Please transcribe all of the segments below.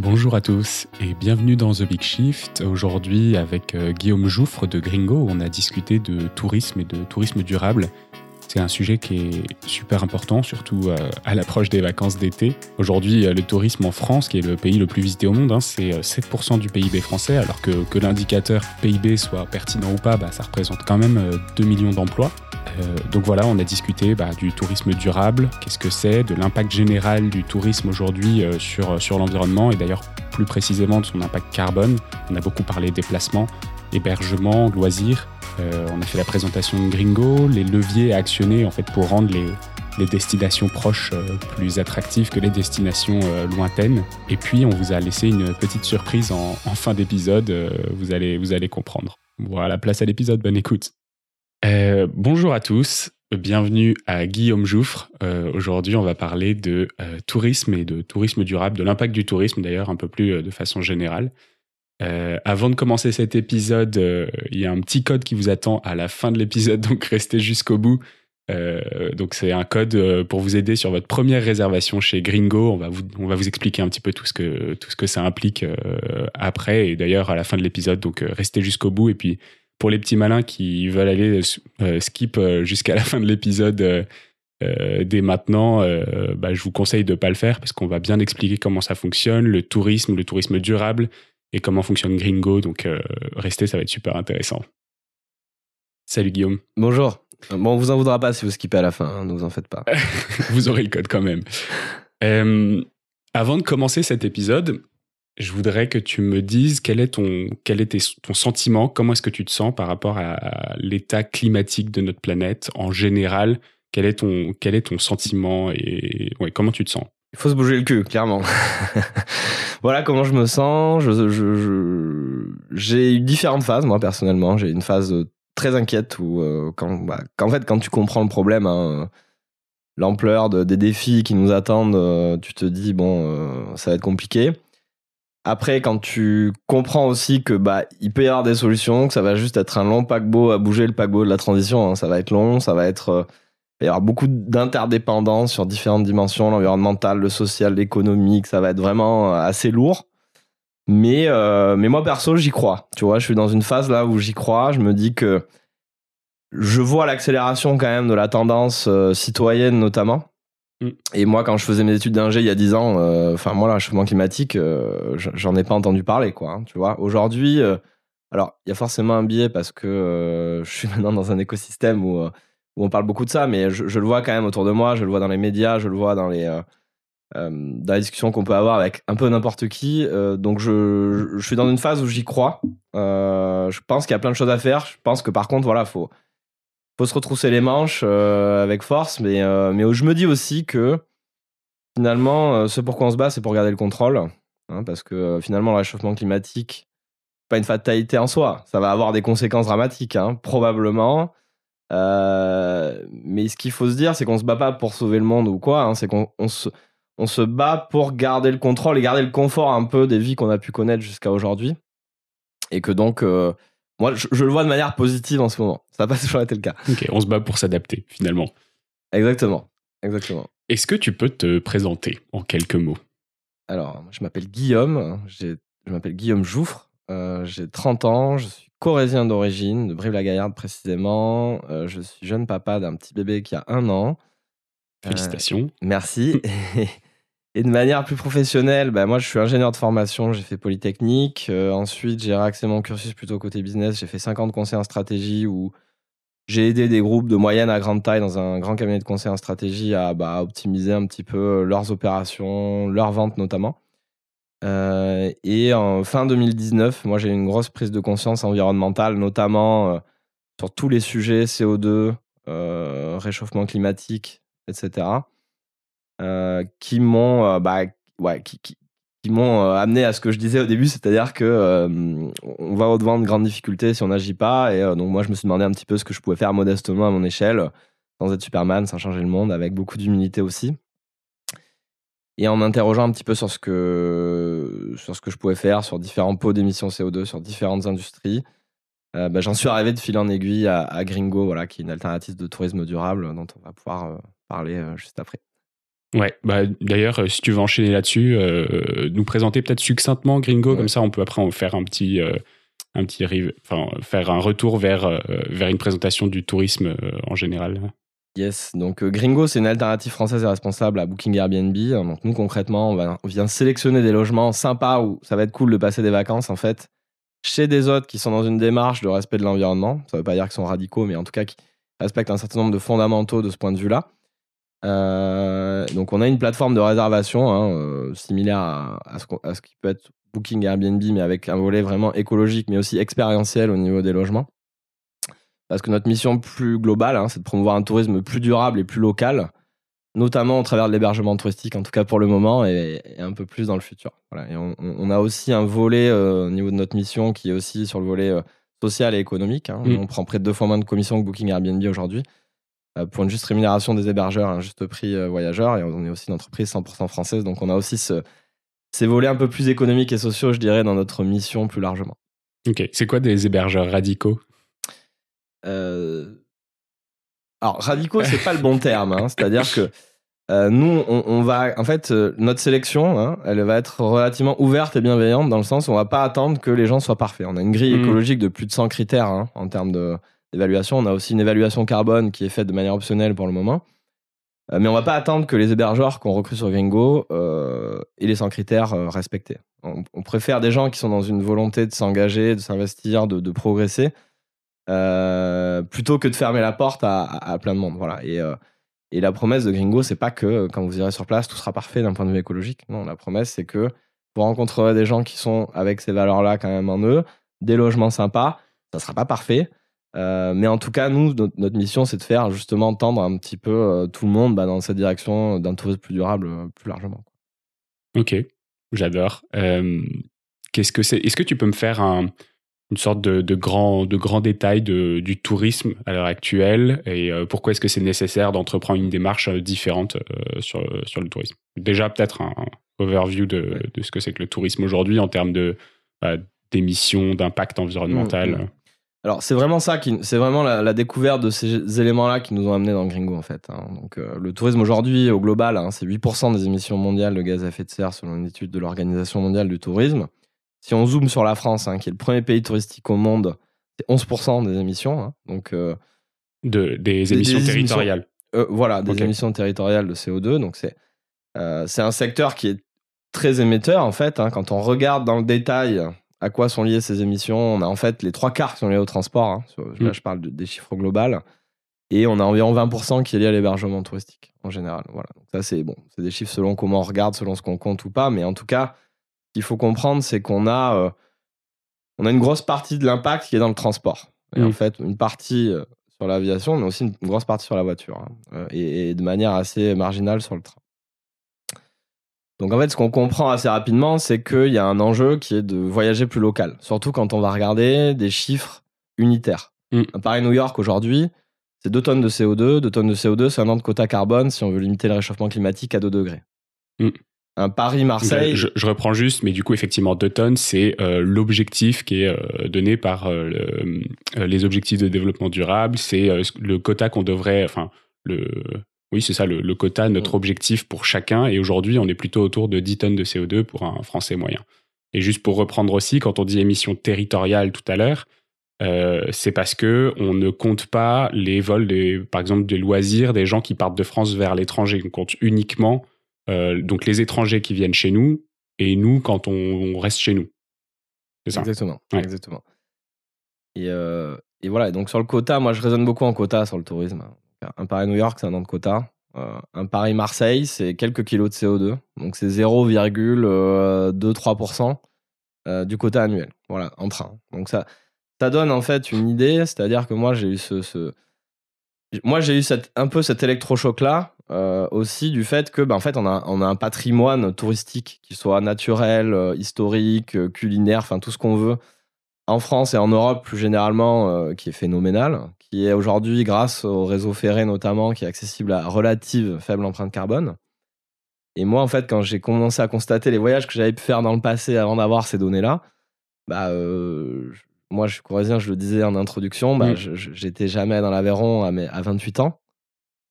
Bonjour à tous et bienvenue dans The Big Shift. Aujourd'hui avec euh, Guillaume Jouffre de Gringo, on a discuté de tourisme et de tourisme durable. C'est un sujet qui est super important, surtout euh, à l'approche des vacances d'été. Aujourd'hui, euh, le tourisme en France, qui est le pays le plus visité au monde, hein, c'est 7% du PIB français, alors que, l'indicateur PIB soit pertinent ou pas, bah, ça représente quand même 2 millions d'emplois. Euh, donc voilà, on a discuté bah, du tourisme durable, qu'est-ce que c'est, de l'impact général du tourisme aujourd'hui euh, sur, sur l'environnement et d'ailleurs plus précisément de son impact carbone. On a beaucoup parlé déplacement, hébergement, loisirs. Euh, on a fait la présentation de Gringo, les leviers à actionner en fait pour rendre les, destinations proches plus attractives que les destinations lointaines. Et puis on vous a laissé une petite surprise en, fin d'épisode, vous, allez, vous allez comprendre. Voilà, place à l'épisode, bonne écoute. Euh, bonjour à tous, bienvenue à Guillaume Jouffre. Euh, aujourd'hui, on va parler de euh, tourisme et de tourisme durable, de l'impact du tourisme d'ailleurs, un peu plus de façon générale. Avant de commencer cet épisode, il y a un petit code qui vous attend à la fin de l'épisode, donc restez jusqu'au bout. donc c'est un code pour vous aider sur votre première réservation chez Gringo. On va vous, on va vous expliquer un petit peu tout ce que, tout ce que ça implique après et d'ailleurs à la fin de l'épisode. Donc restez jusqu'au bout et puis pour les petits malins qui veulent aller euh, skip euh, jusqu'à la fin de l'épisode euh, dès maintenant, bah, je vous conseille de ne pas le faire parce qu'on va bien expliquer comment ça fonctionne, le tourisme, le tourisme durable et comment fonctionne Gringo. Donc restez, ça va être super intéressant. Salut Guillaume. Bonjour. Bon, on vous en voudra pas si vous skippez à la fin, hein, ne vous en faites pas. vous aurez le code quand même. avant de commencer cet épisode, je voudrais que tu me dises quel est ton, quel est ton sentiment, comment est-ce que tu te sens par rapport à, l'état climatique de notre planète en général? Quel est ton, quel est ton sentiment et ouais, comment tu te sens? Il faut se bouger le cul, clairement. voilà comment je me sens. J'ai eu différentes phases, moi personnellement. J'ai une phase très inquiète où, euh, quand, bah, en fait, quand tu comprends le problème, hein, l'ampleur des défis qui nous attendent, euh, tu te dis, bon, euh, ça va être compliqué. Après, quand tu comprends aussi que bah il peut y avoir des solutions, que ça va juste être un long paquebot à bouger le paquebot de la transition, hein. ça va être long, ça va être euh, va y avoir beaucoup d'interdépendance sur différentes dimensions, l'environnemental, le social, l'économique, ça va être vraiment euh, assez lourd. Mais euh, mais moi perso, j'y crois. Tu vois, je suis dans une phase là où j'y crois. Je me dis que je vois l'accélération quand même de la tendance citoyenne notamment. Mm. Et moi, quand je faisais mes études d'ingé il y a 10 ans, euh, enfin, moi, le réchauffement climatique, euh, j'en ai pas entendu parler, quoi. Hein, tu vois, aujourd'hui, euh, alors, il y a forcément un biais parce que je suis maintenant dans un écosystème où, où on parle beaucoup de ça, mais je, le vois quand même autour de moi, je le vois dans les médias, je le vois dans les, dans les discussions qu'on peut avoir avec un peu n'importe qui. donc, je, je, suis dans une phase où j'y crois. je pense qu'il y a plein de choses à faire. Je pense que par contre, voilà, faut faut se retrousser les manches euh, avec force, mais, euh, mais je me dis aussi que finalement, euh, ce pour quoi on se bat, c'est pour garder le contrôle. Hein, parce que finalement, le réchauffement climatique, pas une fatalité en soi. Ça va avoir des conséquences dramatiques, hein, probablement. Mais ce qu'il faut se dire, c'est qu'on se bat pas pour sauver le monde ou quoi. Hein, c'est qu'on se, on se bat pour garder le contrôle et garder le confort un peu des vies qu'on a pu connaître jusqu'à aujourd'hui. Et que donc, moi, je, le vois de manière positive en ce moment. Ça n'a pas toujours été le cas. Ok, on se bat pour s'adapter, finalement. Exactement. Exactement. Est-ce que tu peux te présenter en quelques mots? Alors, je m'appelle Guillaume. Je m'appelle Guillaume Jouffre. Euh, j'ai 30 ans. Je suis corésien d'origine, de Brive-la-Gaillarde précisément. Euh, je suis jeune papa d'un petit bébé qui a un an. Félicitations. Euh, merci. Et de manière plus professionnelle, bah, moi je suis ingénieur de formation, j'ai fait Polytechnique. Ensuite, j'ai réaxé mon cursus plutôt côté business. J'ai fait 50 conseils en stratégie où j'ai aidé des groupes de moyenne à grande taille dans un grand cabinet de conseil en stratégie à bah, optimiser un petit peu leurs opérations, leurs ventes notamment. Euh, et en fin 2019, moi j'ai eu une grosse prise de conscience environnementale, notamment euh, sur tous les sujets CO2, réchauffement climatique, etc. Euh, qui m'ont euh, bah, ouais, qui, m'ont euh, amené à ce que je disais au début, c'est-à-dire que on va au-devant de grandes difficultés si on n'agit pas. Et donc moi, je me suis demandé un petit peu ce que je pouvais faire modestement à mon échelle, sans être Superman, sans changer le monde, avec beaucoup d'humilité aussi. Et en m'interrogeant un petit peu sur ce que sur ce que je pouvais faire sur différents pots d'émissions CO2, sur différentes industries, bah, j'en suis arrivé de fil en aiguille à, à, Gringo, voilà, qui est une alternative de tourisme durable dont on va pouvoir parler juste après. Ouais, bah, d'ailleurs, si tu veux enchaîner là-dessus, nous présenter peut-être succinctement Gringo, comme ça on peut après en faire un petit, un petit enfin, faire un retour vers, vers une présentation du tourisme en général. Yes, donc Gringo, c'est une alternative française et responsable à Booking Airbnb. Donc nous, concrètement, on, vient sélectionner des logements sympas où ça va être cool de passer des vacances, en fait, chez des autres qui sont dans une démarche de respect de l'environnement. Ça ne veut pas dire qu'ils sont radicaux, mais en tout cas qui respectent un certain nombre de fondamentaux de ce point de vue-là. Euh, donc on a une plateforme de réservation hein, euh, similaire à, ce qui peut être Booking Airbnb, mais avec un volet vraiment écologique, mais aussi expérientiel au niveau des logements. Parce que notre mission plus globale, hein, c'est de promouvoir un tourisme plus durable et plus local, notamment au travers de l'hébergement touristique, en tout cas pour le moment, et, un peu plus dans le futur. Et on, a aussi un volet euh, au niveau de notre mission qui est aussi sur le volet social et économique. Hein. Mm. On prend près de deux fois moins de commissions que Booking Airbnb aujourd'hui. Euh, pour une juste rémunération des hébergeurs, un juste prix euh, voyageur. Et on est aussi une entreprise 100% française, donc on a aussi ces volets un peu plus économiques et sociaux, je dirais, dans notre mission plus largement. Ok, c'est quoi des hébergeurs radicaux? euh... Alors, radicaux, c'est pas le bon terme. Hein. C'est-à-dire que euh, nous, on, va, en fait, notre sélection, hein, elle va être relativement ouverte et bienveillante dans le sens où on va pas attendre que les gens soient parfaits. On a une grille mmh. écologique de plus de 100 critères hein, en termes d'évaluation. On a aussi une évaluation carbone qui est faite de manière optionnelle pour le moment. Euh, mais on va pas attendre que les hébergeurs qu'on recrute sur Gringo aient les 100 critères respectés. On, préfère des gens qui sont dans une volonté de s'engager, de s'investir, de, progresser, plutôt que de fermer la porte à, plein de monde. Voilà. Et, et la promesse de Gringo, c'est pas que quand vous irez sur place, tout sera parfait d'un point de vue écologique. Non, la promesse, c'est que vous rencontrerez des gens qui sont avec ces valeurs-là quand même en eux, des logements sympas. Ça sera pas parfait, euh, mais en tout cas, nous, notre, mission, c'est de faire justement tendre un petit peu euh, tout le monde bah, dans cette direction d'un tourisme plus durable, euh, plus largement. Ok, j'adore. Qu'est-ce que c'est Est-ce que tu peux me faire un, une sorte de, de, grand, de grand détail de, du tourisme à l'heure actuelle et pourquoi est-ce que c'est nécessaire d'entreprendre une démarche différente sur, sur le tourisme? Déjà, peut-être un, overview de, de, ce que c'est que le tourisme aujourd'hui en termes de bah, d'émissions, d'impact environnemental. Mmh, mmh. Alors c'est vraiment ça qui, c'est vraiment la, découverte de ces éléments-là qui nous ont amenés dans Gringo en fait. Hein. Donc euh, le tourisme aujourd'hui au global, hein, c'est 8% des émissions mondiales de gaz à effet de serre selon une étude de l'Organisation mondiale du tourisme. Si on zoome sur la France, hein, qui est le premier pays touristique au monde, c'est 11% des émissions. donc euh, de, des émissions territoriales. Euh, voilà, des émissions territoriales de CO2. Donc c'est c'est un secteur qui est très émetteur en fait. quand on regarde dans le détail à quoi sont liées ces émissions On a en fait les trois quarts qui sont liés au transport. Hein. Là, mm. je parle des chiffres globaux. Et on a environ 20% qui est lié à l'hébergement touristique en général. Voilà. Donc ça, c'est bon, c'est des chiffres selon comment on regarde, selon ce qu'on compte ou pas. Mais en tout cas, qu'il faut comprendre, c'est qu'on a, euh, on a une grosse partie de l'impact qui est dans le transport. Et en mm. fait, une partie euh, sur l'aviation, mais aussi une grosse partie sur la voiture. Hein. Euh, et, de manière assez marginale sur le train. Donc en fait, ce qu'on comprend assez rapidement, c'est qu'il y a un enjeu qui est de voyager plus local, surtout quand on va regarder des chiffres unitaires. Mm. Paris-New York aujourd'hui, c'est 2 tonnes de CO2. 2 tonnes de CO2, c'est un an de quota carbone si on veut limiter le réchauffement climatique à 2 degrés. Mm. Un Paris-Marseille. Je, reprends juste, mais du coup, effectivement, 2 tonnes, c'est euh, l'objectif qui est euh, donné par euh, les objectifs de développement durable. C'est le quota qu'on devrait, enfin, le, oui, c'est ça, le, quota, notre mm. objectif pour chacun. Et aujourd'hui, on est plutôt autour de 10 tonnes de CO2 pour un Français moyen. Et juste pour reprendre aussi, quand on dit émission territoriale tout à l'heure, euh, c'est parce que on ne compte pas les vols, des, par exemple, des loisirs des gens qui partent de France vers l'étranger. On compte uniquement euh, donc les étrangers qui viennent chez nous et nous quand on, reste chez nous. C'est ça. Exactement. Exactement. Et, euh, et voilà. Donc sur le quota, moi je raisonne beaucoup en quota sur le tourisme. Un Paris-New York, c'est un an de quota. Euh, un Paris-Marseille, c'est quelques kilos de CO2. Donc c'est 0,2-3% euh, du quota annuel. Voilà, en train. Donc ça, ça donne en fait une idée. C'est-à-dire que moi, j'ai eu ce, Moi, j'ai eu un peu cet électrochoc-là euh, aussi du fait que, ben, en fait, on a, un patrimoine touristique qui soit naturel, historique, culinaire, enfin tout ce qu'on veut, en France et en Europe plus généralement, qui est phénoménal, qui est aujourd'hui, grâce au réseau ferré notamment, qui est accessible à relative faible empreinte carbone. Et moi, en fait, quand j'ai commencé à constater les voyages que j'avais pu faire dans le passé avant d'avoir ces données-là, bah, euh, moi, je suis corésien, je le disais en introduction, bah, mm. j'étais jamais dans l'Aveyron à, à 28 ans.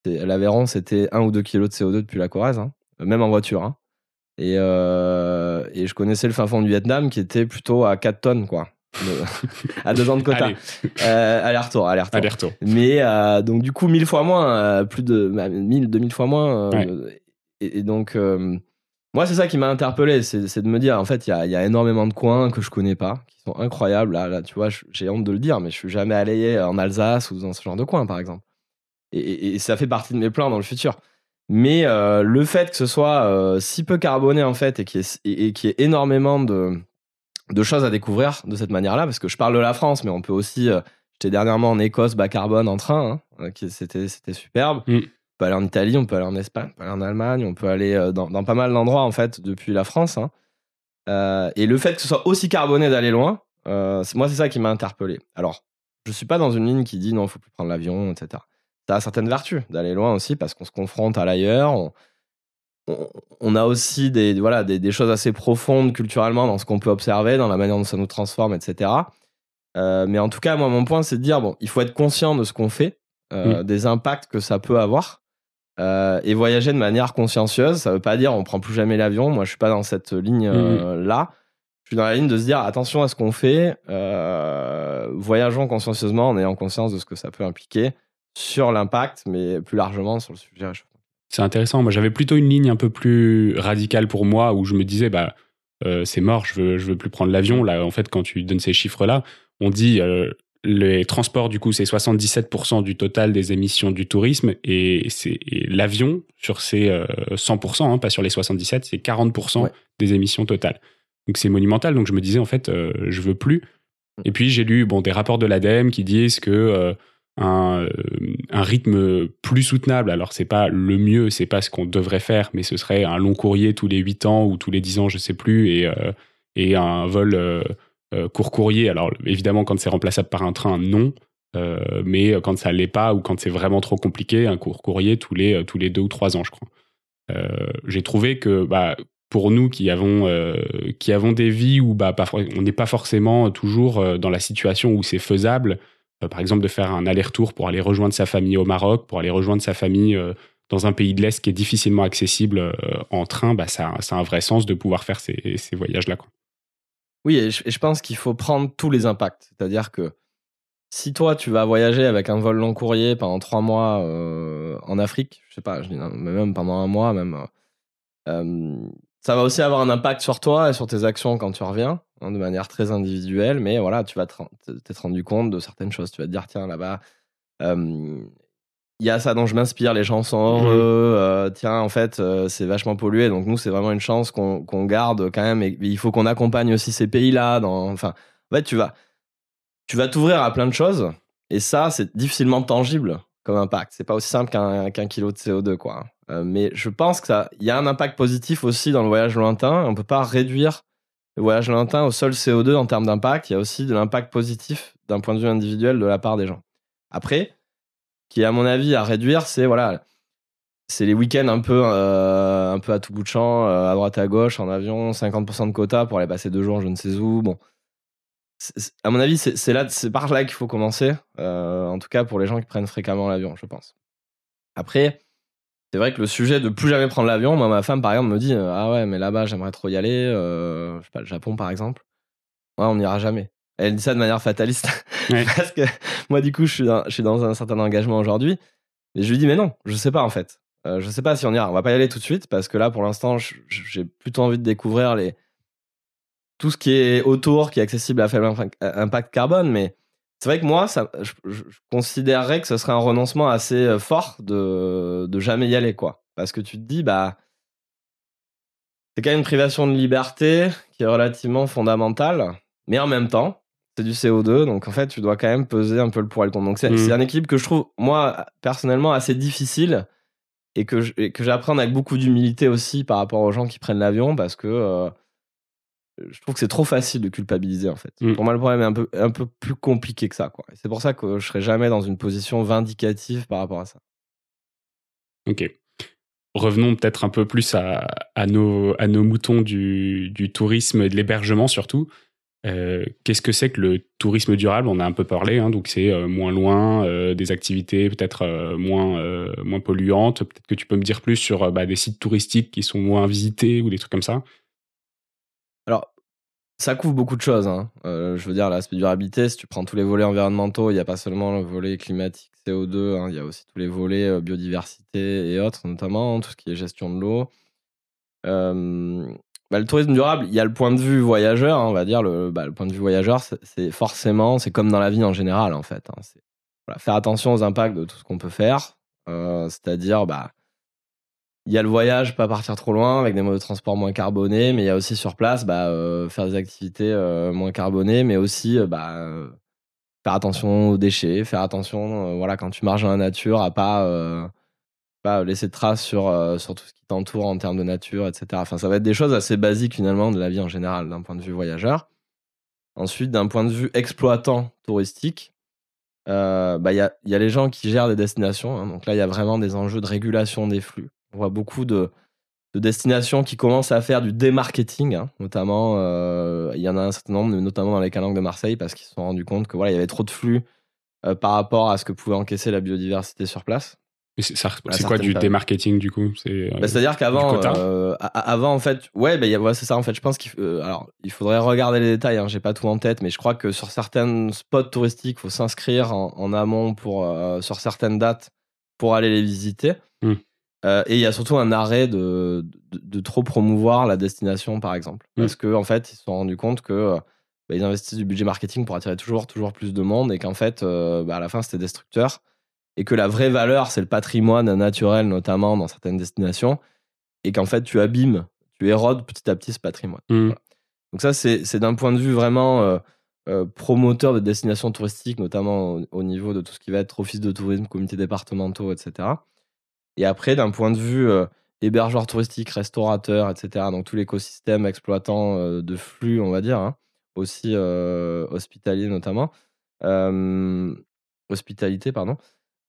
L'Aveyron, c'était 1 ou 2 kilos de CO2 depuis la Corrèze, hein, même en voiture. Hein. Et, et je connaissais le fin fond du Vietnam qui était plutôt à 4 tonnes, quoi. à deux ans de quota. Euh, aller-retour, aller-retour. Mais euh, donc du coup, mille fois moins, euh, plus de 1000, bah, 2000 fois moins. Et, donc, moi, c'est ça qui m'a interpellé, c'est de me dire, en fait, il y a, énormément de coins que je connais pas, qui sont incroyables. Là, là tu vois, j'ai honte de le dire, mais je suis jamais allé en Alsace ou dans ce genre de coin, par exemple. Et, ça fait partie de mes plans dans le futur. Mais le fait que ce soit si peu carboné, en fait, et qu'il y, ait énormément de choses à découvrir de cette manière-là, parce que je parle de la France, mais on peut aussi. Euh, j'étais dernièrement en Écosse, bas carbone en train, hein, euh, c'était c'était superbe. Mm. On peut aller en Italie, on peut aller en Espagne, on peut aller en Allemagne, on peut aller euh, dans, dans pas mal d'endroits en fait depuis la France. Hein. et le fait que ce soit aussi carboné d'aller loin, moi c'est ça qui m'a interpellé. Alors, je suis pas dans une ligne qui dit non, il faut plus prendre l'avion, etc. Ça a certaines vertus d'aller loin aussi parce qu'on se confronte à l'ailleurs, on a aussi des, voilà, des, choses assez profondes culturellement dans ce qu'on peut observer, dans la manière dont ça nous transforme, etc. Euh, mais en tout cas, moi, mon point, c'est de dire, bon, il faut être conscient de ce qu'on fait, euh, des impacts que ça peut avoir, euh, et voyager de manière consciencieuse. Ça veut pas dire on prend plus jamais l'avion. Moi, je suis pas dans cette ligne-là. Je suis dans la ligne de se dire, attention à ce qu'on fait, voyageons consciencieusement en ayant conscience de ce que ça peut impliquer sur l'impact, mais plus largement sur le sujet c'est intéressant. Moi, j'avais plutôt une ligne un peu plus radicale pour moi où je me disais, bah, euh, c'est mort, je veux, je veux plus prendre l'avion. Là, en fait, quand tu donnes ces chiffres-là, on dit euh, les transports, du coup, c'est 77% du total des émissions du tourisme et, c'est l'avion sur ces 100%, euh, hein, pas sur les 77, c'est 40% des émissions totales. Donc c'est monumental. Donc je me disais en fait, je veux plus. Et puis j'ai lu bon des rapports de l'ADEME qui disent que un, euh, un, rythme plus soutenable. Alors c'est pas le mieux, c'est pas ce qu'on devrait faire, mais ce serait un long courrier tous les 8 ans ou tous les 10 ans, je sais plus, et, euh, et un vol euh, court courrier. Alors évidemment quand c'est remplaçable par un train, non. mais quand ça l'est pas ou quand c'est vraiment trop compliqué, un court courrier tous les tous les deux ou trois ans, je crois. J'ai trouvé que bah, pour nous qui avons qui avons des vies où bah, on n'est pas forcément toujours dans la situation où c'est faisable euh, par exemple de faire un aller-retour pour aller rejoindre sa famille au Maroc, pour aller rejoindre sa famille euh, dans un pays de l'Est qui est difficilement accessible euh, en train, bah, ça, a un vrai sens de pouvoir faire ces, ces voyages-là. Oui, et je, pense qu'il faut prendre tous les impacts. C'est-à-dire que si toi, tu vas voyager avec un vol long courrier pendant trois mois en Afrique, je sais pas, je dis, même pendant un mois, même, ça va aussi avoir un impact sur toi et sur tes actions quand tu reviens. Hein, de manière très individuelle, mais voilà, tu vas t'être rendu compte de certaines choses. Tu vas te dire, tiens, là-bas, il y a ça dont je m'inspire, les gens sont mmh. heureux, euh, tiens, en fait, euh, c'est vachement pollué, donc nous, c'est vraiment une chance qu'on garde quand même, et, il faut qu'on accompagne aussi ces pays-là. Enfin, en fait, tu vas tu vas t'ouvrir à plein de choses, et ça, c'est difficilement tangible comme impact. C'est pas aussi simple qu'un kilo de CO2, quoi. Euh, mais je pense qu'il y a un impact positif aussi dans le voyage lointain. On peut pas réduire le voyage lointain au seul CO2 en termes d'impact, il y a aussi de l'impact positif d'un point de vue individuel de la part des gens. Après, qui à mon avis à réduire, c'est voilà, c'est les week-ends un peu, euh, un peu à tout bout de champ, euh, à droite à gauche, en avion, 50% de quota pour aller passer deux jours, je ne sais où. Bon, à mon avis, c'est là, c'est par là qu'il faut commencer. Euh, en tout cas pour les gens qui prennent fréquemment l'avion, je pense. Après, c'est vrai que le sujet de plus jamais prendre l'avion, ma femme, par exemple, me dit Ah ouais, mais là-bas, j'aimerais trop y aller. Je sais pas, le Japon, par exemple. Ouais, on n'ira jamais. Elle dit ça de manière fataliste. Parce que moi, du coup, je suis dans, je suis dans un certain engagement aujourd'hui. Et je lui dis Mais non, je sais pas, en fait. Euh, je sais pas si on ira. On va pas y aller tout de suite parce que là, pour l'instant, j'ai plutôt envie de découvrir les... tout ce qui est autour, qui est accessible à faible impact carbone. Mais c'est vrai que moi, ça, je, considérerais que ce serait un renoncement assez euh, fort de, de jamais y aller, quoi. Parce que tu te dis, bah, c'est quand même une privation de liberté qui est relativement fondamentale, mais en même temps, c'est du CO2, donc en fait, tu dois quand même peser un peu le pour et le contre. Donc c'est mmh. un équilibre que je trouve, moi, personnellement, assez difficile et que j'apprends avec beaucoup d'humilité aussi par rapport aux gens qui prennent l'avion parce que. Euh, je trouve que c'est trop facile de culpabiliser en fait. Mm. Pour moi, le problème est un peu, un peu plus compliqué que ça. C'est pour ça que je serai jamais dans une position vindicative par rapport à ça. Ok. Revenons peut-être un peu plus à, à, nos, à nos moutons du, du tourisme et de l'hébergement surtout. Qu'est-ce que c'est que le tourisme durable? On a un peu parlé, hein, donc c'est moins loin, des activités peut-être moins, moins polluantes. Peut-être que tu peux me dire plus sur bah, des sites touristiques qui sont moins visités ou des trucs comme ça? Alors, ça couvre beaucoup de choses. Hein. je veux dire, l'aspect durabilité, si tu prends tous les volets environnementaux, il n'y a pas seulement le volet climatique, CO2, hein, il y a aussi tous les volets biodiversité et autres, notamment tout ce qui est gestion de l'eau. Bah, le tourisme durable, il y a le point de vue voyageur, hein, on va dire. Le, bah, le, point de vue voyageur, c'est forcément, c'est comme dans la vie en général, en fait. Hein, faire attention aux impacts de tout ce qu'on peut faire. Euh, c'est-à-dire, bah, il y a le voyage, pas partir trop loin avec des modes de transport moins carbonés, mais il y a aussi sur place bah, euh, faire des activités euh, moins carbonées, mais aussi bah, faire attention aux déchets, faire attention, voilà, quand tu marches dans la nature, à pas pas laisser de traces sur, euh, sur tout ce qui t'entoure en termes de nature, etc. Enfin, ça va être des choses assez basiques finalement de la vie en général, d'un point de vue voyageur. Ensuite, d'un point de vue exploitant touristique, euh, bah, il y, a, y, a, les gens qui gèrent des destinations. Hein. donc là, il y a vraiment des enjeux de régulation des flux. On voit beaucoup de, de destinations qui commencent à faire du démarketing, hein. notamment, euh, il y en a un certain nombre, notamment dans les calanques de Marseille, parce qu'ils se sont rendus compte que voilà, il y avait trop de flux par rapport à ce que pouvait encaisser la biodiversité sur place. C'est quoi du démarketing du coup? C'est bah, à dire qu'avant, euh, avant en fait, ouais, bah, c'est ça en fait. Je pense qu'il euh, alors il faudrait regarder les détails. Hein, J'ai pas tout en tête, mais je crois que sur certains spots touristiques, faut s'inscrire en, amont pour euh, sur certaines dates pour aller les visiter. Hmm. et il y a surtout un arrêt de, de, trop promouvoir la destination, par exemple, hmm. parce que en fait, ils se sont rendus compte que bah, ils investissent du budget marketing pour attirer toujours toujours plus de monde et qu'en fait, à la fin, c'était destructeur et que la vraie valeur, c'est le patrimoine naturel, notamment dans certaines destinations, et qu'en fait, tu abîmes, tu érodes petit à petit ce patrimoine. Mmh. Donc ça, c'est d'un point de vue vraiment euh, euh, promoteur de destinations touristiques, notamment au, niveau de tout ce qui va être office de tourisme, comités départementaux, etc. Et après, d'un point de vue euh, hébergeur touristique, restaurateur, etc., donc tout l'écosystème exploitant de flux, on va dire, hein, aussi hospitalier notamment, hospitalité, pardon.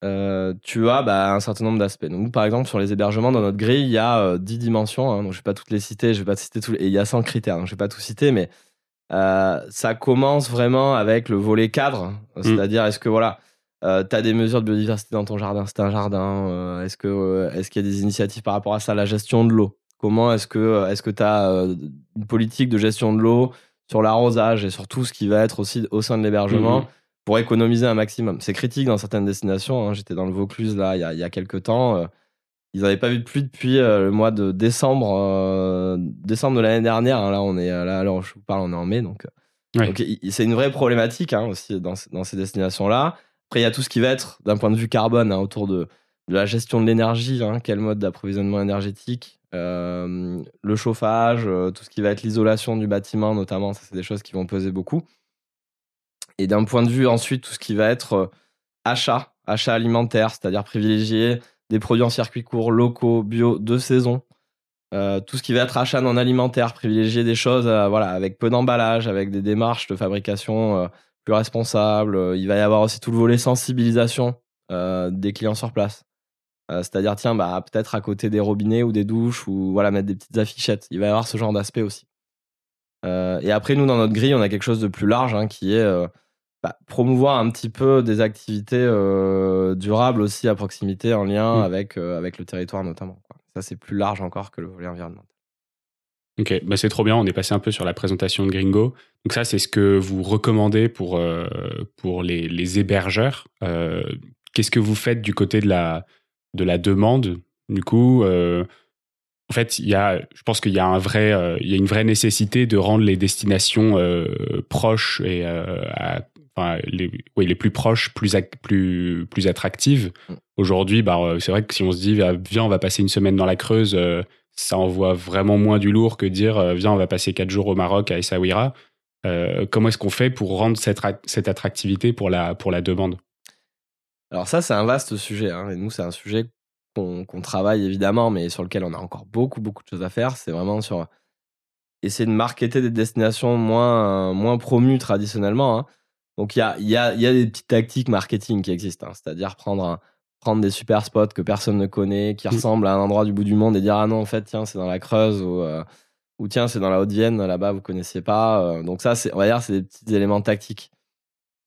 Euh, tu as bah, un certain nombre d'aspects. Donc, par exemple, sur les hébergements, dans notre grille, il y a 10 euh, dimensions. Hein, donc, je ne vais pas toutes les citer, je vais pas citer tous Et il y a 100 critères, donc je ne vais pas tout citer, mais euh, ça commence vraiment avec le volet cadre. Mm. C'est-à-dire, est-ce que voilà, tu as des mesures de biodiversité dans ton jardin? C'est un jardin. est-ce que est-ce qu'il y a des initiatives par rapport à ça? La gestion de l'eau. Comment est-ce que est-ce que tu as une politique de gestion de l'eau sur l'arrosage et sur tout ce qui va être aussi au sein de l'hébergement? Mm-hmm pour économiser un maximum. C'est critique dans certaines destinations. Hein. J'étais dans le Vaucluse là il y a, il y a quelques temps. Euh, ils n'avaient pas vu de pluie depuis euh, le mois de décembre, euh, décembre de l'année dernière. Hein. Là, on est là, alors je vous parle, on est en mai, donc c'est une vraie problématique hein, aussi dans, dans ces destinations-là. Après, il y a tout ce qui va être d'un point de vue carbone autour de, de, la gestion de l'énergie, quel mode d'approvisionnement énergétique, le chauffage, tout ce qui va être l'isolation du bâtiment, notamment. Ça, c'est des choses qui vont peser beaucoup. Et d'un point de vue ensuite, tout ce qui va être euh, achat, achat alimentaire, c'est-à-dire privilégier des produits en circuit court, locaux, bio, de saison. Euh, tout ce qui va être achat non alimentaire, privilégier des choses euh, voilà, avec peu d'emballage, avec des démarches de fabrication plus responsables. Il va y avoir aussi tout le volet sensibilisation des clients sur place. C'est-à-dire, tiens, bah, peut-être à côté des robinets ou des douches, ou voilà, mettre des petites affichettes. Il va y avoir ce genre d'aspect aussi. et après, nous, dans notre grille, on a quelque chose de plus large hein, qui est bah, promouvoir un petit peu des activités euh, durables aussi à proximité en lien mmh. avec, euh, avec le territoire notamment. Ça, c'est plus large encore que le volet environnemental. Ok, bah c'est trop bien. On est passé un peu sur la présentation de Gringo. Donc ça, c'est ce que vous recommandez pour, euh, pour les, les hébergeurs. Qu'est-ce que vous faites du côté de la, de la demande Du coup, en fait, il y a, je pense qu'il y a un vrai, il y a une vraie nécessité de rendre les destinations proches et à, les, les plus proches, plus, plus, plus attractives. Mm. Aujourd'hui, bah, euh, c'est vrai que si on se dit, viens, on va passer une semaine dans la Creuse, euh, ça envoie vraiment moins du lourd que dire, euh, viens, on va passer quatre jours au Maroc, à Essaouira. comment est-ce qu'on fait pour rendre cette, cette attractivité pour la, pour la demande? Alors ça, c'est un vaste sujet. Hein, et nous, c'est un sujet qu'on travaille évidemment, mais sur lequel on a encore beaucoup, beaucoup de choses à faire. C'est vraiment sur essayer de marketer des destinations moins, moins promues traditionnellement. Hein. Donc il y a, y, a, y a, des petites tactiques marketing qui existent, hein. c'est-à-dire prendre, prendre des super spots que personne ne connaît, qui mm. ressemblent à un endroit du bout du monde et dire ah non en fait tiens c'est dans la Creuse ou, euh, ou tiens, c'est dans la Haute-Vienne, là-bas, vous connaissiez pas. Euh, donc ça, c'est, on va dire, c'est des petits éléments tactiques.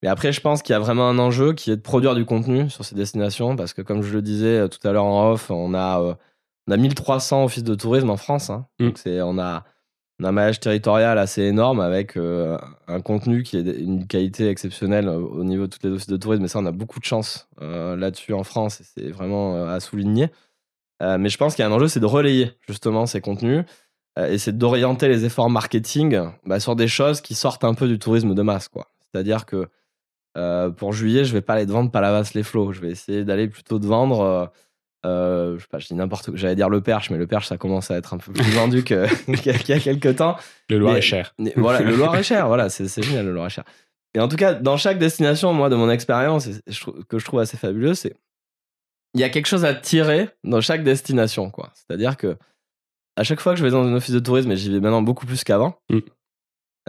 Mais après, je pense qu'il y a vraiment un enjeu qui est de produire du contenu sur ces destinations, parce que comme je le disais euh, tout à l'heure en off, on a, euh, on a 1300 offices de tourisme en France. Hein. Mm. Donc c'est, on a, on a un maillage territorial assez énorme avec euh, un contenu qui est une qualité exceptionnelle au au niveau de toutes les offices de tourisme. Mais ça, on a beaucoup de chance euh, là-dessus en France et c'est vraiment euh, à souligner. Mais je pense qu'il y a un enjeu, c'est de relayer justement ces contenus et c'est d'orienter les efforts marketing bah, sur des choses qui sortent un peu du tourisme de masse. quoi. C'est-à-dire que pour juillet, je vais pas aller te vendre Palavas les flots. Je vais essayer d'aller plutôt te vendre. Euh, je sais pas, je dis n'importe quoi. J'allais dire le perche, mais le perche, ça commence à être un peu plus vendu qu'il y a quelques temps. Le Loir est cher. Mais voilà, le Loir est cher, voilà, c'est génial le Loir est cher. Et en tout cas, dans chaque destination, moi, de mon expérience, que je trouve assez fabuleux, c'est il y a quelque chose à tirer dans chaque destination, quoi. C'est-à-dire que à chaque fois que je vais dans un office de tourisme, et j'y vais maintenant beaucoup plus qu'avant, Mm.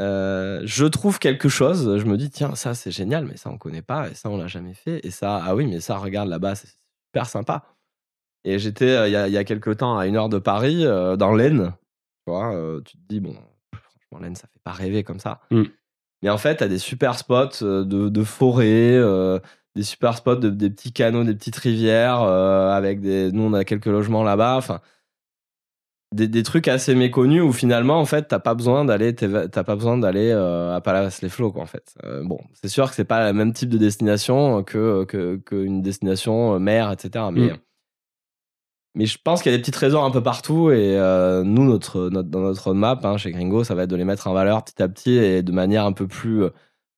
euh, je trouve quelque chose. Je me dis, tiens, ça c'est génial, mais ça on connaît pas, et ça on l'a jamais fait, et ça, ah oui, mais ça, regarde là-bas, c'est super sympa. Et j'étais euh, il y, a, il y a quelques temps à une heure de Paris, euh, dans l'Aisne. Tu vois, euh, tu te dis, bon, franchement, l'Aisne, ça fait pas rêver comme ça. Mm. Mais en fait, t'as des super spots de, de forêt, euh, des super spots de, des petits canaux, des petites rivières, euh, avec des. Nous, on a quelques logements là-bas. Enfin, des, des trucs assez méconnus où finalement, en fait, t'as pas besoin d'aller, t'as pas besoin d'aller euh, à Palavas-les-Flots, quoi, en fait. Bon, c'est sûr que c'est pas le même type de destination que que qu'une destination mer, etc. Mais Mm. Mais je pense qu'il y a des petits trésors un peu partout et euh, nous, notre, notre, dans notre roadmap hein, chez Gringo, ça va être de les mettre en valeur petit à petit et de manière un peu plus euh,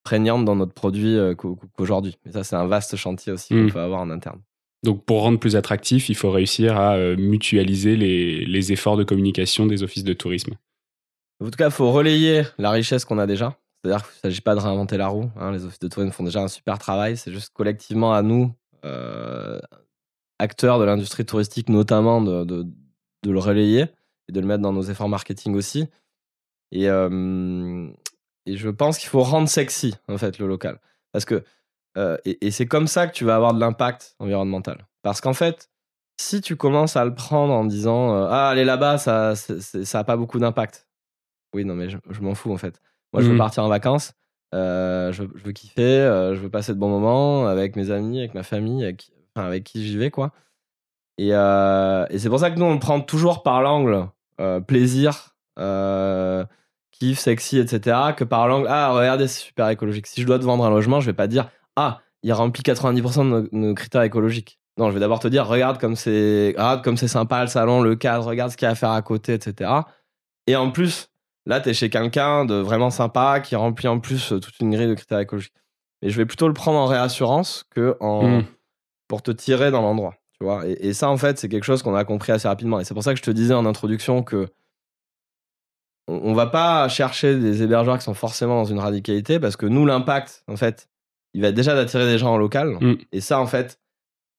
prégnante dans notre produit euh, qu'au- qu'aujourd'hui. Mais ça, c'est un vaste chantier aussi Mm. qu'on peut avoir en interne. Donc pour rendre plus attractif, il faut réussir à mutualiser les, les efforts de communication des offices de tourisme. En tout cas, il faut relayer la richesse qu'on a déjà. C'est-à-dire qu'il ne s'agit pas de réinventer la roue. hein. Les offices de tourisme font déjà un super travail. C'est juste collectivement à nous, euh, acteurs de l'industrie touristique notamment, de, de, de le relayer et de le mettre dans nos efforts marketing aussi. Et, euh, et je pense qu'il faut rendre sexy, en fait, le local. Parce que, euh, et, et c'est comme ça que tu vas avoir de l'impact environnemental. Parce qu'en fait, si tu commences à le prendre en disant euh, Ah, aller là-bas, ça c'est- c'est- ça a pas beaucoup d'impact. Oui, non, mais je, je m'en fous, en fait. Moi, je veux Mhm. partir en vacances. euh, je, je veux kiffer, euh, je veux passer de bons moments avec mes amis, avec ma famille, avec, avec qui j'y vais, quoi. Et, euh, et c'est pour ça que nous, on prend toujours par l'angle euh, plaisir, euh, kiff, sexy, etc., que par l'angle Ah, regardez, c'est super écologique. Si je dois te vendre un logement, je vais pas dire Ah, il remplit 90% de nos, critères écologiques. Non, je vais d'abord te dire Regarde comme c'est regarde comme c'est sympa le salon, le cadre, regarde ce qu'il y a à faire à côté, etc. Et en plus, là, tu es chez quelqu'un de vraiment sympa qui remplit en plus toute une grille de critères écologiques. Et je vais plutôt le prendre en réassurance que en, Mm. Pour te tirer dans l'endroit. Tu vois et, et ça, en fait, c'est quelque chose qu'on a compris assez rapidement. Et c'est pour ça que je te disais en introduction que on, on va pas chercher des hébergeurs qui sont forcément dans une radicalité parce que nous, l'impact, en fait, il va être déjà d'attirer des gens en local. Mm. Et ça, en fait,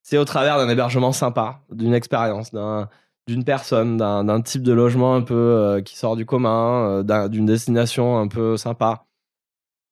c'est au travers d'un hébergement sympa, d'une expérience, d'un d'une personne, d'un type de logement un peu euh, qui sort du commun, euh, d'un- d'une destination un peu sympa.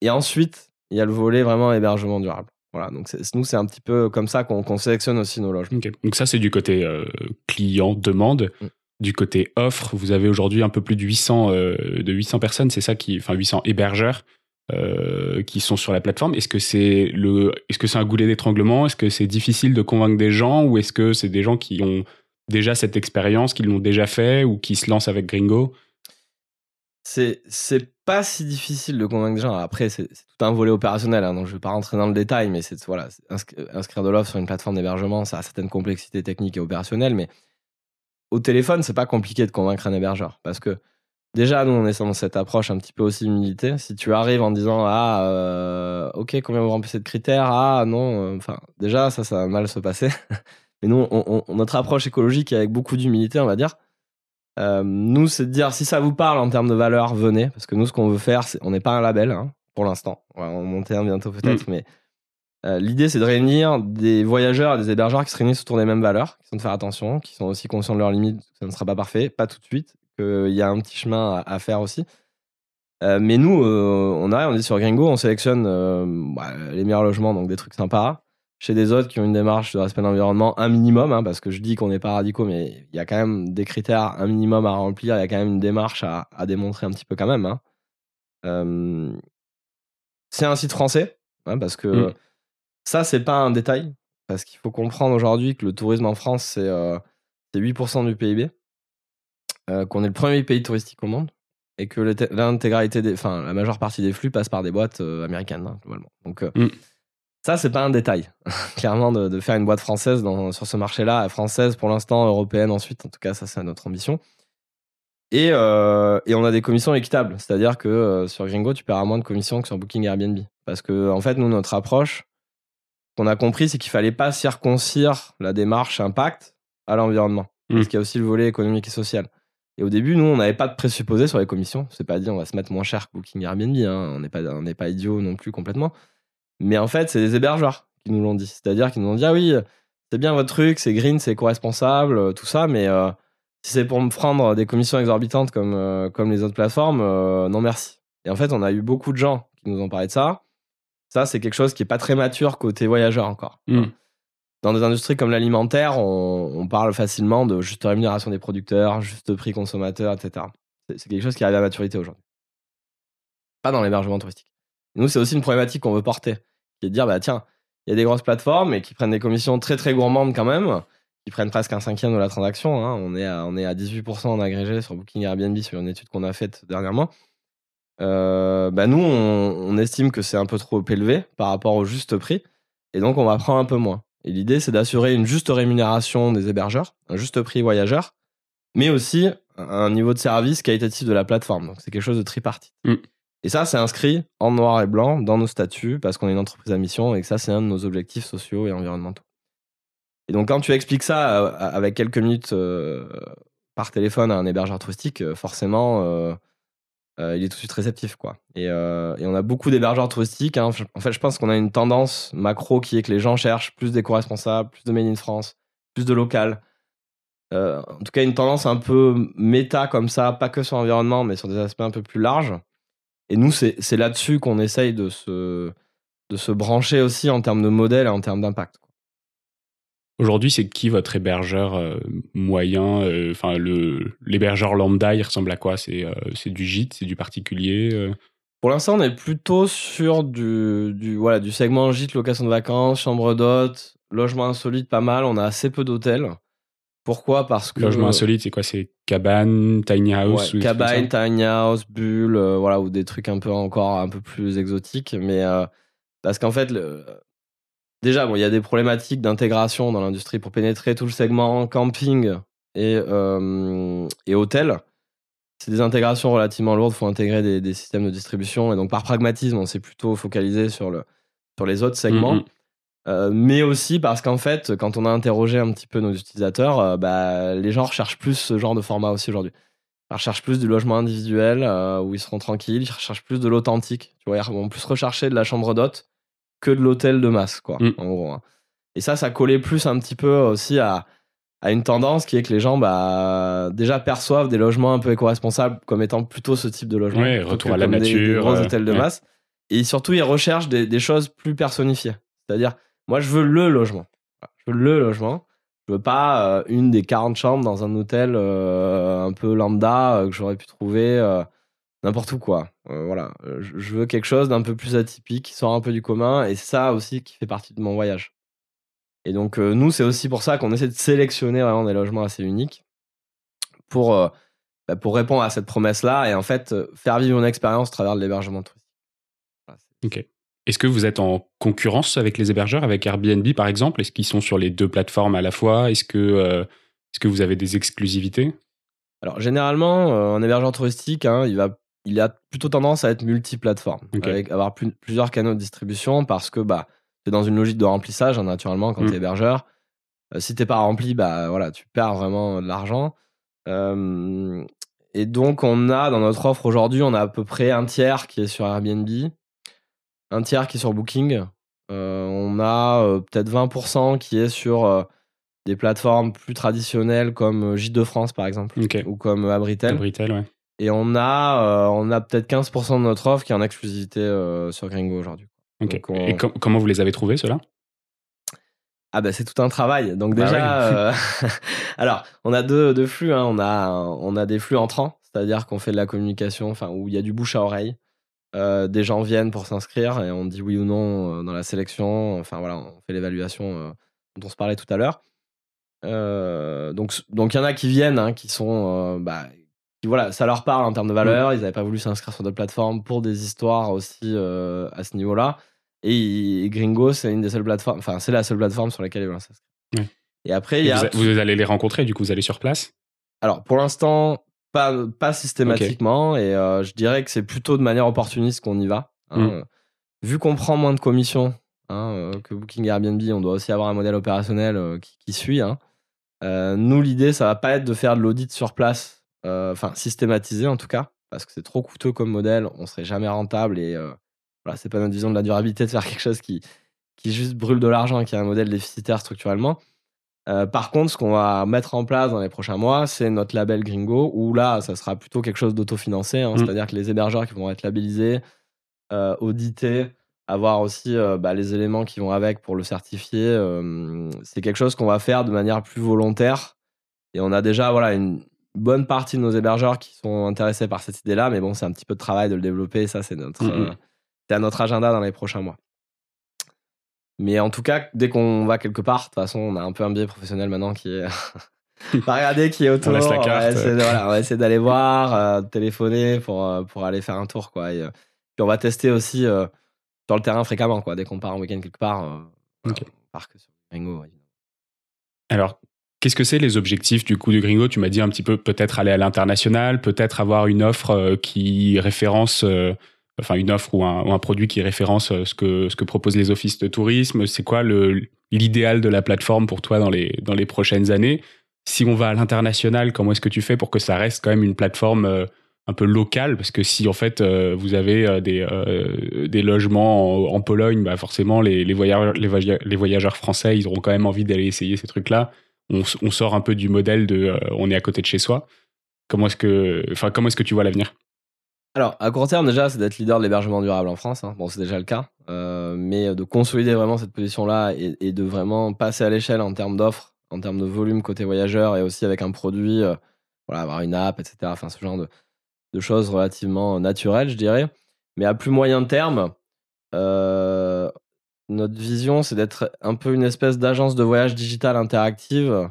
Et ensuite, il y a le volet vraiment hébergement durable. Voilà, donc nous, c'est un petit peu comme ça qu'on sélectionne aussi nos. Ok. Donc ça, c'est du côté euh, client, demande. Mm. Du côté offre, vous avez aujourd'hui un peu plus de 800, euh, de 800 personnes, c'est ça qui, enfin 800 hébergeurs euh, qui sont sur la plateforme. Est-ce que c'est le, est-ce que c'est un goulet d'étranglement? Est-ce que c'est difficile de convaincre des gens? Ou est-ce que c'est des gens qui ont déjà cette expérience, qui l'ont déjà fait ou qui se lancent avec Gringo? C'est c'est pas si difficile de convaincre des gens. Après, c'est tout un volet opérationnel, hein, donc je vais pas rentrer dans le détail, mais c'est voilà, inscrire de l'offre sur une plateforme d'hébergement, ça a certaines complexités techniques et opérationnelles, mais au téléphone, c'est pas compliqué de convaincre un hébergeur parce que déjà, nous, on est dans cette approche un petit peu aussi humilité. Si tu arrives en disant ah euh, ok, combien vous remplissez de critères? Ah non, euh, enfin déjà ça, ça va mal se passer. mais nous, on- notre approche écologique est avec beaucoup d'humilité, on va dire. Euh, nous, c'est de dire si ça vous parle en termes de valeur, venez. Parce que nous, ce qu'on veut faire, c'est on n'est pas un label hein, pour l'instant. On va en monter un bientôt peut-être, mais euh, l'idée, c'est de réunir des voyageurs et des hébergeurs qui se réunissent autour des mêmes valeurs, qui sont de faire attention, qui sont aussi conscients de leurs limites, que ça ne sera pas parfait, pas tout de suite, qu'il y a un petit chemin à, à faire aussi. Euh, mais nous, euh, on arrive, on dit sur Gringo, on sélectionne euh, bah, les meilleurs logements, donc des trucs sympas, chez des autres qui ont une démarche de respect de l'environnement, un minimum, hein, parce que je dis qu'on n'est pas radicaux, mais il y a quand même des critères, un minimum à remplir, il y a quand même une démarche à, démontrer un petit peu quand même. Hein. Euh, c'est un site français, hein, parce que mm. ça, c'est pas un détail, parce qu'il faut comprendre aujourd'hui que le tourisme en France, c'est 8% du PIB, qu'on est le premier pays touristique au monde, et que l'intégralité des, enfin, la majeure partie des flux passe par des boîtes américaines, globalement. Donc, mm. Ça, c'est pas un détail, clairement, de, faire une boîte française dans, sur ce marché-là, française pour l'instant, européenne ensuite. En tout cas, ça, c'est notre ambition. Et, euh, et, on a des commissions équitables, c'est-à-dire que euh, sur Gringo, tu paieras moins de commissions que sur Booking Airbnb. Parce que, en fait, nous, notre approche, qu'on a compris, c'est qu'il fallait pas circoncire la démarche impact à l'environnement. Mmh. Parce qu'il y a aussi le volet économique et social. Et au début, nous, on n'avait pas de présupposé sur les commissions. C'est pas dit on va se mettre moins cher que Booking Airbnb. Hein. On n'est pas, on n'est pas idiot non plus complètement. Mais en fait, c'est les hébergeurs qui nous l'ont dit. C'est-à-dire qu'ils nous ont dit Ah oui, c'est bien votre truc, c'est green, c'est co-responsable, euh, tout ça, mais euh, si c'est pour me prendre des commissions exorbitantes comme, euh, comme les autres plateformes, non merci. Et en fait, on a eu beaucoup de gens qui nous ont parlé de ça. Ça, c'est quelque chose qui n'est pas très mature côté voyageur encore. Hmm. Dans des industries comme l'alimentaire, on, on, parle facilement de juste rémunération des producteurs, juste prix consommateur, etc. C'est quelque chose qui arrive à maturité aujourd'hui. Pas dans l'hébergement touristique. Nous, c'est aussi une problématique qu'on veut porter, qui est de dire, bah tiens, il y a des grosses plateformes et qui prennent des commissions très très gourmandes quand même, qui prennent presque un cinquième de la transaction. Hein. On, est à, on est à 18% en agrégé sur Booking Airbnb sur une étude qu'on a faite dernièrement. Euh, bah nous, on, estime que c'est un peu trop élevé par rapport au juste prix, et donc on va prendre un peu moins. Et l'idée, c'est d'assurer une juste rémunération des hébergeurs, un juste prix voyageur, mais aussi un niveau de service qualitatif de la plateforme. Donc c'est quelque chose de tripartite. Mm. Et ça, c'est inscrit en noir et blanc dans nos statuts parce qu'on est une entreprise à mission et que ça, c'est un de nos objectifs sociaux et environnementaux. Et donc, quand tu expliques ça euh, avec quelques minutes euh, par téléphone à un hébergeur touristique, euh, forcément, il est tout de suite réceptif. Quoi. Et, on a beaucoup d'hébergeurs touristiques. Hein. En fait, je pense qu'on a une tendance macro qui est que les gens cherchent plus d'éco-responsables, plus de Made in France, plus de local. en tout cas, une tendance un peu méta comme ça, pas que sur l'environnement, mais sur des aspects un peu plus larges. Et nous, c'est là-dessus qu'on essaye de se, de se brancher aussi en termes de modèle et en termes d'impact. Aujourd'hui, c'est qui votre hébergeur euh, moyen euh, Enfin, l'hébergeur lambda, il ressemble à quoi? C'est euh, du gîte, c'est du particulier Pour l'instant, on est plutôt sur du, du, voilà, du segment gîte, location de vacances, chambre d'hôte, logement insolite, pas mal. On a assez peu d'hôtels. Pourquoi? Parce que. Logement insolite, c'est quoi? C'est cabane, tiny house Cabane, tiny house, bulle, euh, voilà, ou des trucs un peu encore un peu plus exotiques. Mais euh, parce qu'en fait, le... déjà, bon, il y a des problématiques d'intégration dans l'industrie pour pénétrer tout le segment camping et, euh, et hôtel. C'est des intégrations relativement lourdes, il faut intégrer des, des, systèmes de distribution. Et donc, par pragmatisme, on s'est plutôt focalisé sur, le, sur les autres segments. Mm, mm. Euh, mais aussi parce qu'en fait, quand on a interrogé un petit peu nos utilisateurs, euh, bah, les gens recherchent plus ce genre de format aussi aujourd'hui. Ils recherchent plus du logement individuel euh, où ils seront tranquilles, ils recherchent plus de l'authentique. Tu vois, ils vont plus rechercher de la chambre d'hôte que de l'hôtel de masse, quoi, mm. en gros. Hein. Et ça, ça collait plus un petit peu aussi à, à une tendance qui est que les gens, bah, déjà perçoivent des logements un peu éco-responsables comme étant plutôt ce type de logement. Ouais, retour à la nature. Des, gros hôtels de masse. Et surtout, ils recherchent des, des choses plus personnifiées. C'est-à-dire, moi, je veux le logement. Je veux le logement. Je veux pas euh, une des 40 chambres dans un hôtel euh, un peu lambda euh, que j'aurais pu trouver n'importe où, quoi. voilà. Je, veux quelque chose d'un peu plus atypique, qui sort un peu du commun. Et ça aussi qui fait partie de mon voyage. Et donc, nous, c'est aussi pour ça qu'on essaie de sélectionner vraiment des logements assez uniques pour, bah, pour répondre à cette promesse-là et en fait faire vivre une expérience à travers l'hébergement touristique. ok. Est-ce que vous êtes en concurrence avec les hébergeurs, avec Airbnb par exemple? Est-ce qu'ils sont sur les deux plateformes à la fois? Est-ce que, euh, est que vous avez des exclusivités? Alors généralement, euh, un hébergeur touristique, hein, il, va, il a plutôt tendance à être multiplateforme, avec avoir plusieurs canaux de distribution parce que bah, c'est dans une logique de remplissage hein, naturellement quand mm. tu es hébergeur. Euh, si t'es pas rempli, bah voilà, tu perds vraiment de l'argent. et donc on a dans notre offre aujourd'hui, on a à peu près un tiers qui est sur Airbnb, un tiers qui est sur Booking. Euh, on a euh, peut-être 20% qui est sur euh, des plateformes plus traditionnelles comme Gîte de France par exemple ou comme Abritel. Abritel Et on a, on a peut-être 15% de notre offre qui est en exclusivité sur Gringo aujourd'hui. Et comment vous les avez trouvés ceux-là? Ah bah c'est tout un travail. Donc Bah déjà, euh, alors on a deux, deux flux. Hein. On a on a des flux entrants, c'est-à-dire qu'on fait de la communication, enfin où il y a du bouche à oreille. Euh, des gens viennent pour s'inscrire et on dit oui ou non euh, dans la sélection. Enfin voilà, on fait l'évaluation euh, dont on se parlait tout à l'heure. Euh, donc donc il y en a qui viennent, hein, qui sont euh, bah, qui, voilà, ça leur parle en termes de valeur. Ils n'avaient pas voulu s'inscrire sur d'autres plateformes pour des histoires aussi à ce niveau-là. Et, et Gringo, c'est une des seules plateformes, enfin c'est la seule plateforme sur laquelle ils veulent s'inscrire. Ouais. Et après, il y Et a vous, vous allez les rencontrer, du coup, vous allez sur place? Alors pour l'instant, pas, pas systématiquement, et euh, je dirais que c'est plutôt de manière opportuniste qu'on y va. hein. Mm. Euh, Vu qu'on prend moins de commissions hein, euh, que Booking et Airbnb, on doit aussi avoir un modèle opérationnel qui, qui suit. hein. Nous, l'idée, ça va pas être de faire de l'audit sur place, enfin systématisé en tout cas, parce que c'est trop coûteux comme modèle, on serait jamais rentable et voilà, c'est pas notre vision de la durabilité de faire quelque chose qui, qui juste brûle de l'argent et qui a un modèle déficitaire structurellement. Euh, par contre, ce qu'on va mettre en place dans les prochains mois, c'est notre label Gringo, où là, ça sera plutôt quelque chose d'autofinancé, hein, Mm. c'est-à-dire que les hébergeurs qui vont être labellisés, euh, audités, avoir aussi euh, bah, les éléments qui vont avec pour le certifier, c'est quelque chose qu'on va faire de manière plus volontaire. Et on a déjà voilà, une bonne partie de nos hébergeurs qui sont intéressés par cette idée-là, mais bon, c'est un petit peu de travail de le développer, ça, c'est notre, Mm, c'est à notre agenda dans les prochains mois. Mais en tout cas, dès qu'on va quelque part, de toute façon, on a un peu un biais professionnel maintenant qui est. pas regarder qui est autour. laisse la va carte. on va essayer d'aller voir, euh, de téléphoner pour, euh, pour aller faire un tour. Quoi. Et, euh, puis on va tester aussi euh, sur le terrain fréquemment. Quoi. Dès qu'on part en week-end quelque part, euh, on part que sur Gringo. ouais. Alors, qu'est-ce que c'est les objectifs du coup de Gringo? Tu m'as dit un petit peu peut-être aller à l'international, peut-être avoir une offre euh, qui référence, enfin une offre ou un, produit qui référence euh, ce que, ce que proposent les offices de tourisme. C'est quoi l'idéal de la plateforme pour toi dans les, dans les prochaines années? Si on va à l'international, comment est-ce que tu fais pour que ça reste quand même une plateforme euh, un peu locale? Parce que si en fait euh, vous avez des, des logements en, Pologne, bah forcément les, les, voyageurs, les, voya- les voyageurs français, ils auront quand même envie d'aller essayer ces trucs-là on, sort un peu du modèle de on est à côté de chez soi. Comment est-ce que, enfin, comment est-ce que tu vois l'avenir? Alors, à court terme, déjà, c'est d'être leader de l'hébergement durable en France. hein. Bon, c'est déjà le cas. Euh, mais de consolider vraiment cette position-là et, et de vraiment passer à l'échelle en termes d'offres, en termes de volume côté voyageur et aussi avec un produit, euh, voilà, avoir une app, etc. Enfin, ce genre de, de choses relativement naturelles, je dirais. Mais à plus moyen terme, euh, notre vision, c'est d'être un peu une espèce d'agence de voyage digital interactive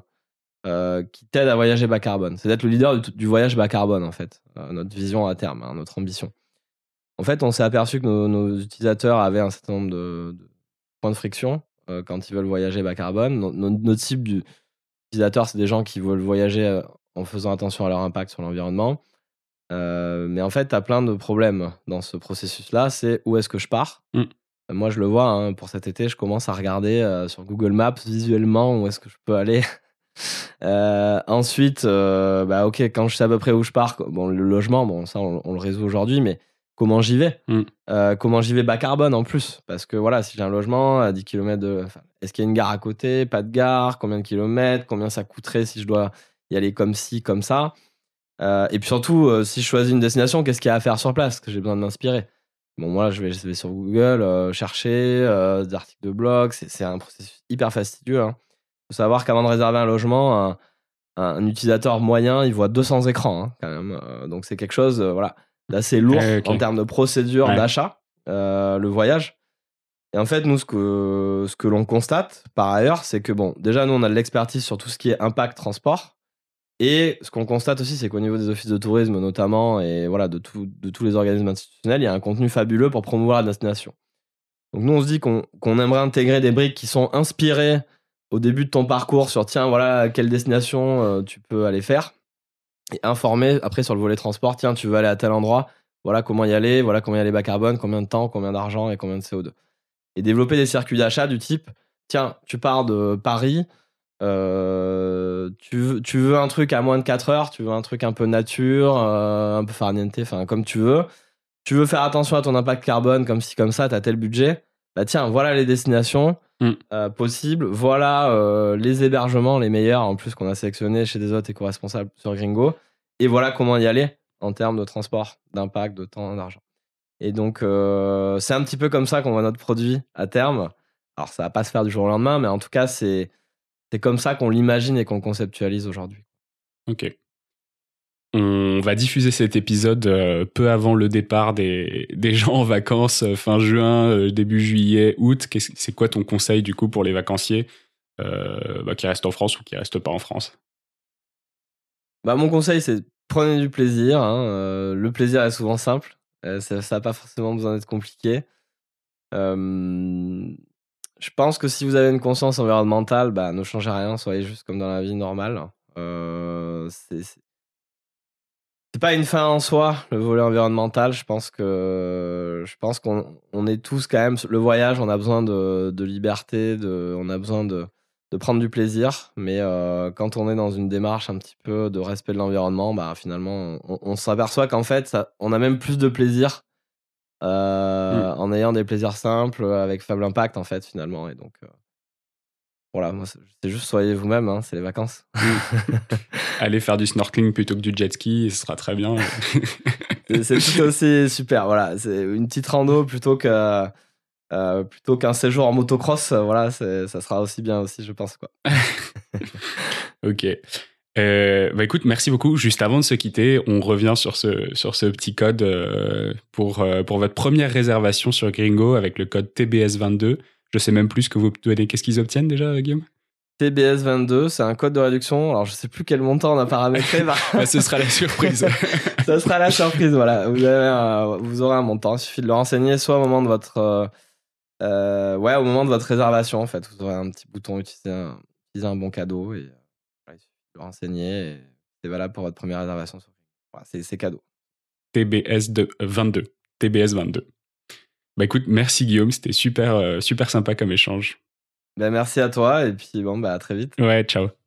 euh, qui t'aide à voyager bas carbone. C'est d'être le leader du, du voyage bas carbone, en fait. Euh, notre vision à terme, hein, notre ambition. En fait, on s'est aperçu que nos, nos utilisateurs avaient un certain nombre de, de points de friction euh, quand ils veulent voyager bas carbone. No- no- notre cible du utilisateur, c'est des gens qui veulent voyager en faisant attention à leur impact sur l'environnement. Mais en fait, tu as plein de problèmes dans ce processus-là. C'est où est-ce que je pars? Mm. Moi, je le vois, hein, pour cet été, je commence à regarder sur Google Maps visuellement où est-ce que je peux aller. Euh, ensuite, euh, bah ok, quand je sais à peu près où je pars, bon, le logement, bon, ça on, on le résout aujourd'hui, mais comment j'y vais? Mm. Euh, Comment j'y vais bas carbone en plus? Parce que voilà, si j'ai un logement à 10 km de. Est-ce qu'il y a une gare à côté? Pas de gare? Combien de kilomètres? Combien ça coûterait si je dois y aller comme ci, comme ça? Et puis surtout, si je choisis une destination, qu'est-ce qu'il y a à faire sur place? Que j'ai besoin de m'inspirer. Bon, moi, je vais, je vais sur Google chercher des articles de blog. C'est un processus hyper fastidieux. Il faut savoir qu'avant de réserver un logement, un, un utilisateur moyen, il voit 200 écrans hein, quand même. Euh, donc c'est quelque chose euh, voilà, d'assez lourd en termes de procédure Ouais. d'achat, euh, le voyage. Et en fait, nous, ce que, ce que l'on constate par ailleurs, c'est que bon, déjà, nous, on a de l'expertise sur tout ce qui est impact transport. Et ce qu'on constate aussi, c'est qu'au niveau des offices de tourisme, notamment, et voilà, de, tout- de tous les organismes institutionnels, il y a un contenu fabuleux pour promouvoir la destination. Donc, nous, on se dit qu'on qu'on aimerait intégrer des briques qui sont inspirées au début de ton parcours sur tiens, voilà, quelle destination euh, tu peux aller faire. Et informer après sur le volet transport, tiens, tu veux aller à tel endroit, voilà comment y aller, voilà comment y aller bas carbone, combien de temps, combien d'argent et combien de CO2. Et développer des circuits d'achat du type tiens, tu pars de Paris, euh, tu, veux, un truc à moins de 4 heures, tu veux un truc un peu nature, euh, un peu farniente, enfin comme tu veux. Tu veux faire attention à ton impact carbone comme ci, comme ça, tu as tel budget. Bah tiens, voilà les destinations Mm. euh, possibles, voilà euh, les hébergements les meilleurs en plus qu'on a sélectionnés chez des hôtes éco-responsables sur Gringo. Et voilà comment y aller en termes de transport, d'impact, de temps, d'argent. Et donc, euh, c'est un petit peu comme ça qu'on voit notre produit à terme. Alors, ça va pas se faire du jour au lendemain, mais en tout cas, c'est c'est comme ça qu'on l'imagine et qu'on conceptualise aujourd'hui. Ok. On va diffuser cet épisode euh, peu avant le départ des, gens en vacances euh, fin juin, euh, début juillet, août. C'est quoi ton conseil du coup pour les vacanciers bah, qui restent en France ou qui restent pas en France? Bah, Mon conseil, c'est prenez du plaisir. Hein, le plaisir est souvent simple. ça n'a pas forcément besoin d'être compliqué. je pense que si vous avez une conscience environnementale, bah, ne changez rien, soyez juste comme dans la vie normale. C'est pas une fin en soi, le volet environnemental. Je pense que je pense qu'on on est tous quand même le voyage. On a besoin de, de liberté, de, on a besoin de, de prendre du plaisir. Mais euh, quand on est dans une démarche un petit peu de respect de l'environnement, bah finalement, on, on s'aperçoit qu'en fait, ça, on a même plus de plaisir euh, mm. en ayant des plaisirs simples avec faible impact en fait finalement. Et donc euh, voilà, moi, c'est juste soyez vous-même, hein, c'est les vacances. Allez faire du snorkeling plutôt que du jet ski, ce sera très bien. c'est tout aussi super, voilà. C'est une petite rando plutôt que. Euh, plutôt qu'un séjour en motocross, voilà, ça sera aussi bien aussi, je pense. Quoi. ok. Euh, bah écoute, merci beaucoup. Juste avant de se quitter, on revient sur ce, sur ce petit code euh, pour, pour votre première réservation sur Gringo avec le code TBS22. Je sais même plus ce que vous donnez. Qu'est-ce qu'ils obtiennent déjà, Guillaume? TBS22, c'est un code de réduction. Alors, je sais plus quel montant on a paramétré. bah, ce sera la surprise. Ce sera la surprise, voilà. Vous, avez vous aurez un montant. Il suffit de le renseigner soit au moment de votre, euh, euh, ouais, au moment de votre réservation, en fait. Vous aurez un petit bouton utiliser un, utiliser un bon cadeau et il suffit de le renseigner c'est valable pour votre première réservation. Voilà, c'est cadeau. TBS 22. TBS 22. Bah écoute, merci Guillaume, c'était super, euh, super sympa comme échange. Bah merci à toi et puis bon, bah à très vite. Ouais, ciao.